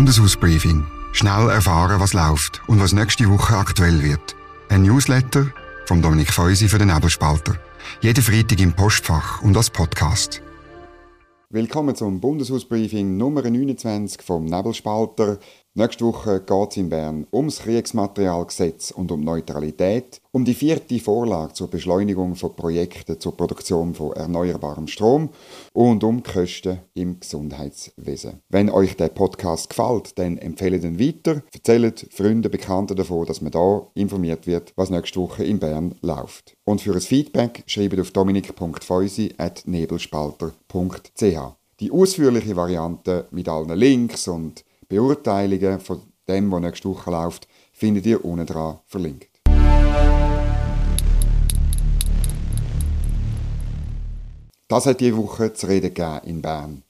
Bundeshausbriefing. Schnell erfahren, was läuft und was nächste Woche aktuell wird. Ein Newsletter von Dominik Feusi für den Nebelspalter. Jeden Freitag im Postfach und als Podcast. Willkommen zum Bundeshausbriefing Nummer 29 vom Nebelspalter. Nächste Woche geht es in Bern ums Kriegsmaterialgesetz und um Neutralität, um die vierte Vorlage zur Beschleunigung von Projekten zur Produktion von erneuerbarem Strom und um Kosten im Gesundheitswesen. Wenn euch der Podcast gefällt, dann empfehlt ihn weiter, erzählt Freunden, Bekannten davon, dass man da informiert wird, was nächste Woche in Bern läuft. Und für ein Feedback schreibt auf dominik.feusi.nebelspalter.ch. Die ausführliche Variante mit allen Links und Beurteilungen von dem, was nächste Woche läuft, findet ihr unten dran verlinkt. Das hat diese Woche zu reden gegeben in Bern.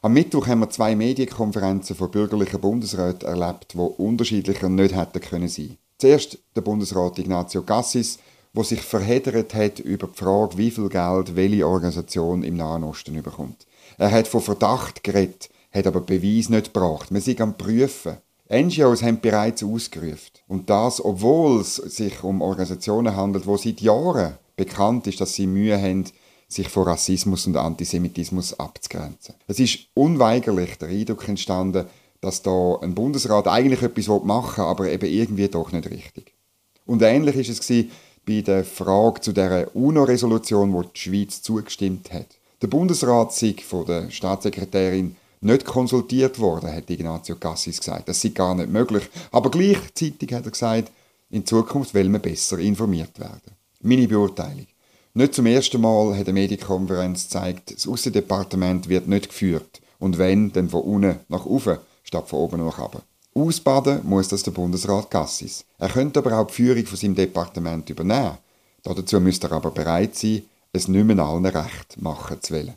Am Mittwoch haben wir zwei Medienkonferenzen von bürgerlichen Bundesräten erlebt, die unterschiedlicher nicht hätten können sein. Zuerst der Bundesrat Ignazio Cassis, wo sich verheddert hat über die Frage, wie viel Geld welche Organisation im Nahen Osten bekommt. Er hat von Verdacht geredet, hat aber Beweis nicht gebracht. Wir sind am Prüfen. NGOs haben bereits ausgerufen. Und das, obwohl es sich um Organisationen handelt, wo seit Jahren bekannt ist, dass sie Mühe haben, sich vor Rassismus und Antisemitismus abzugrenzen. Es ist unweigerlich der Eindruck entstanden, dass da ein Bundesrat eigentlich etwas machen will, aber eben irgendwie doch nicht richtig. Und ähnlich ist es bei der Frage zu der UNO-Resolution, wo die Schweiz zugestimmt hat. Der Bundesrat sei von der Staatssekretärin nicht konsultiert worden, hat Ignazio Cassis gesagt. Das sei gar nicht möglich. Aber gleichzeitig hat er gesagt, in Zukunft will man besser informiert werden. Meine Beurteilung. Nicht zum ersten Mal hat eine Medienkonferenz gezeigt, das Außendepartement wird nicht geführt. Und wenn, dann von unten nach oben, statt von oben nach unten. Ausbaden muss das der Bundesrat Cassis. Er könnte aber auch die Führung von seinem Departement übernehmen. Dazu müsste er aber bereit sein, es nicht mehr allen recht machen zu wollen.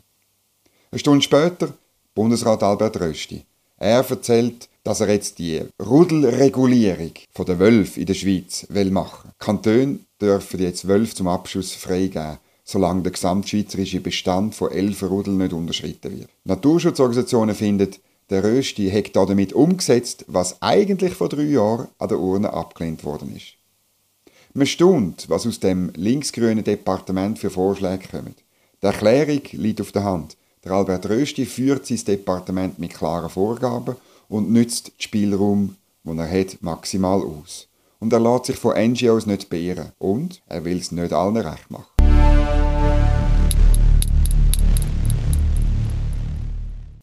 Eine Stunde später Bundesrat Albert Rösti. Er erzählt, dass er jetzt die Rudelregulierung der Wölfe in der Schweiz will machen. Kantone dürfen jetzt Wölfe zum Abschuss freigeben, solange der gesamtschweizerische Bestand von elf Rudeln nicht unterschritten wird. Naturschutzorganisationen finden, der Rösti hat damit umgesetzt, was eigentlich vor drei Jahren an der Urne abgelehnt worden ist. Man staunt, was aus dem linksgrünen Departement für Vorschläge kommen. Die Erklärung liegt auf der Hand. Der Albert Rösti führt sein Departement mit klaren Vorgaben und nützt den Spielraum, den er hat, maximal aus. Und er lässt sich von NGOs nicht beirren. Und er will es nicht allen recht machen.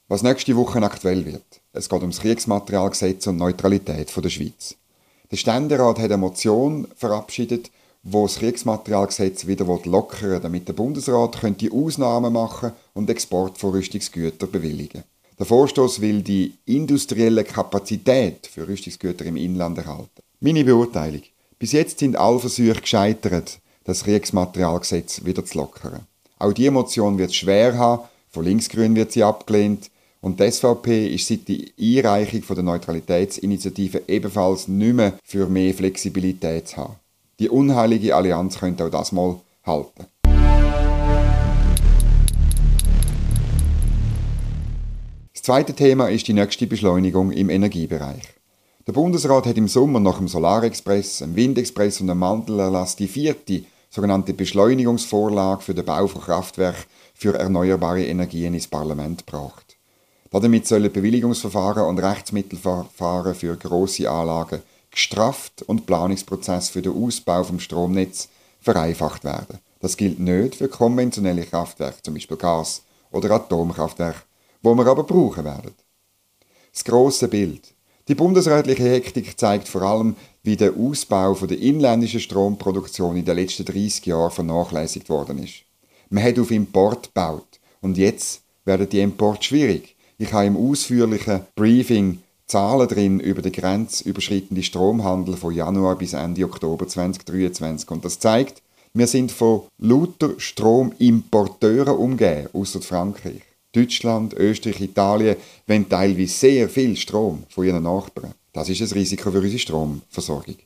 Was nächste Woche aktuell wird. Es geht ums Kriegsmaterialgesetz und Neutralität der Schweiz. Der Ständerat hat eine Motion verabschiedet, wo das Kriegsmaterialgesetz wieder lockern damit der Bundesrat könnte Ausnahmen machen und Export von Rüstungsgütern bewilligen. Der Vorstoß will die industrielle Kapazität für Rüstungsgüter im Inland erhalten. Meine Beurteilung. Bis jetzt sind alle Versuche gescheitert, das Kriegsmaterialgesetz wieder zu lockern. Auch diese Motion wird schwer haben, von Linksgrün wird sie abgelehnt und die SVP ist seit der Einreichung der Neutralitätsinitiative ebenfalls nicht mehr für mehr Flexibilität zu haben. Die unheilige Allianz könnte auch das mal halten. Das zweite Thema ist die nächste Beschleunigung im Energiebereich. Der Bundesrat hat im Sommer nach dem Solarexpress, dem Windexpress und dem Mantelerlass die vierte sogenannte Beschleunigungsvorlage für den Bau von Kraftwerken für erneuerbare Energien ins Parlament gebracht. Damit sollen Bewilligungsverfahren und Rechtsmittelverfahren für grosse Anlagen gestrafft und Planungsprozess für den Ausbau vom Stromnetz vereinfacht werden. Das gilt nicht für konventionelle Kraftwerke, zum Beispiel Gas- oder Atomkraftwerke, wo wir aber brauchen werden. Das große Bild. Die bundesrätliche Hektik zeigt vor allem, wie der Ausbau der inländischen Stromproduktion in den letzten 30 Jahren vernachlässigt worden ist. Man hat auf Import gebaut und jetzt werden die Import schwierig. Ich habe im ausführlichen Briefing Zahlen drin über den grenzüberschreitenden Stromhandel von Januar bis Ende Oktober 2023. Und das zeigt, wir sind von lauter Stromimporteuren umgeben, außer Frankreich. Deutschland, Österreich, Italien wollen teilweise sehr viel Strom von ihren Nachbarn. Das ist ein Risiko für unsere Stromversorgung.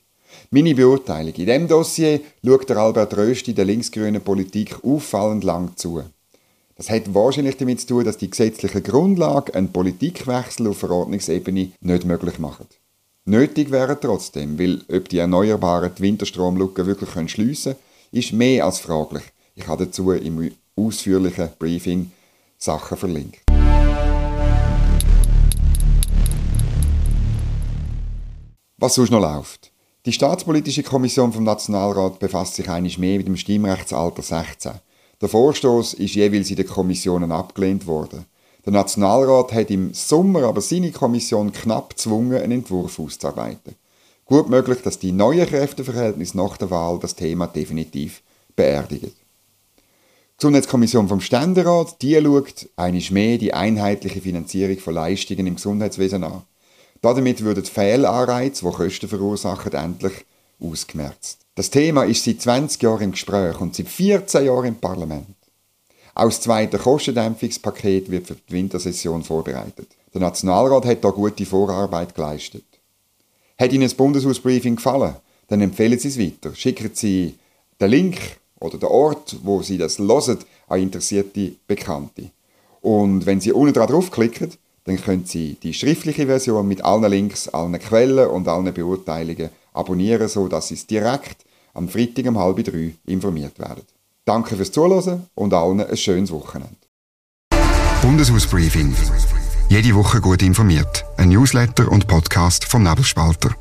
Meine Beurteilung. In diesem Dossier schaut der Albert Rösti der linksgrünen Politik auffallend lang zu. Das hat wahrscheinlich damit zu tun, dass die gesetzlichen Grundlagen einen Politikwechsel auf Verordnungsebene nicht möglich machen. Nötig wäre trotzdem, weil ob die Erneuerbaren die Winterstromlücke wirklich schliessen können, ist mehr als fraglich. Ich habe dazu im ausführlichen Briefing Sachen verlinkt. Was sonst noch läuft? Die Staatspolitische Kommission vom Nationalrat befasst sich eigentlich mehr mit dem Stimmrechtsalter 16. Der Vorstoß ist jeweils in den Kommissionen abgelehnt worden. Der Nationalrat hat im Sommer aber seine Kommission knapp gezwungen, einen Entwurf auszuarbeiten. Gut möglich, dass die neuen Kräfteverhältnisse nach der Wahl das Thema definitiv beerdigen. Die Gesundheitskommission vom Ständerat, die schaut einiges mehr die einheitliche Finanzierung von Leistungen im Gesundheitswesen an. Damit würden Fehlanreize, die Kosten verursachen, endlich ausgemerzt. Das Thema ist seit 20 Jahren im Gespräch und seit 14 Jahren im Parlament. Auch das zweite Kostendämpfungspaket wird für die Wintersession vorbereitet. Der Nationalrat hat da gute Vorarbeit geleistet. Hat Ihnen das Bundeshausbriefing gefallen? Dann empfehlen Sie es weiter. Schicken Sie den Link oder den Ort, wo Sie das hören, an interessierte Bekannte. Und wenn Sie unten drauf klicken, dann können Sie die schriftliche Version mit allen Links, allen Quellen und allen Beurteilungen abonnieren, sodass Sie es direkt am Freitag um halb drei informiert werden. Danke fürs Zuhören und allen ein schönes Wochenende. Bundeshausbriefing. Jede Woche gut informiert. Ein Newsletter und Podcast vom Nebelspalter.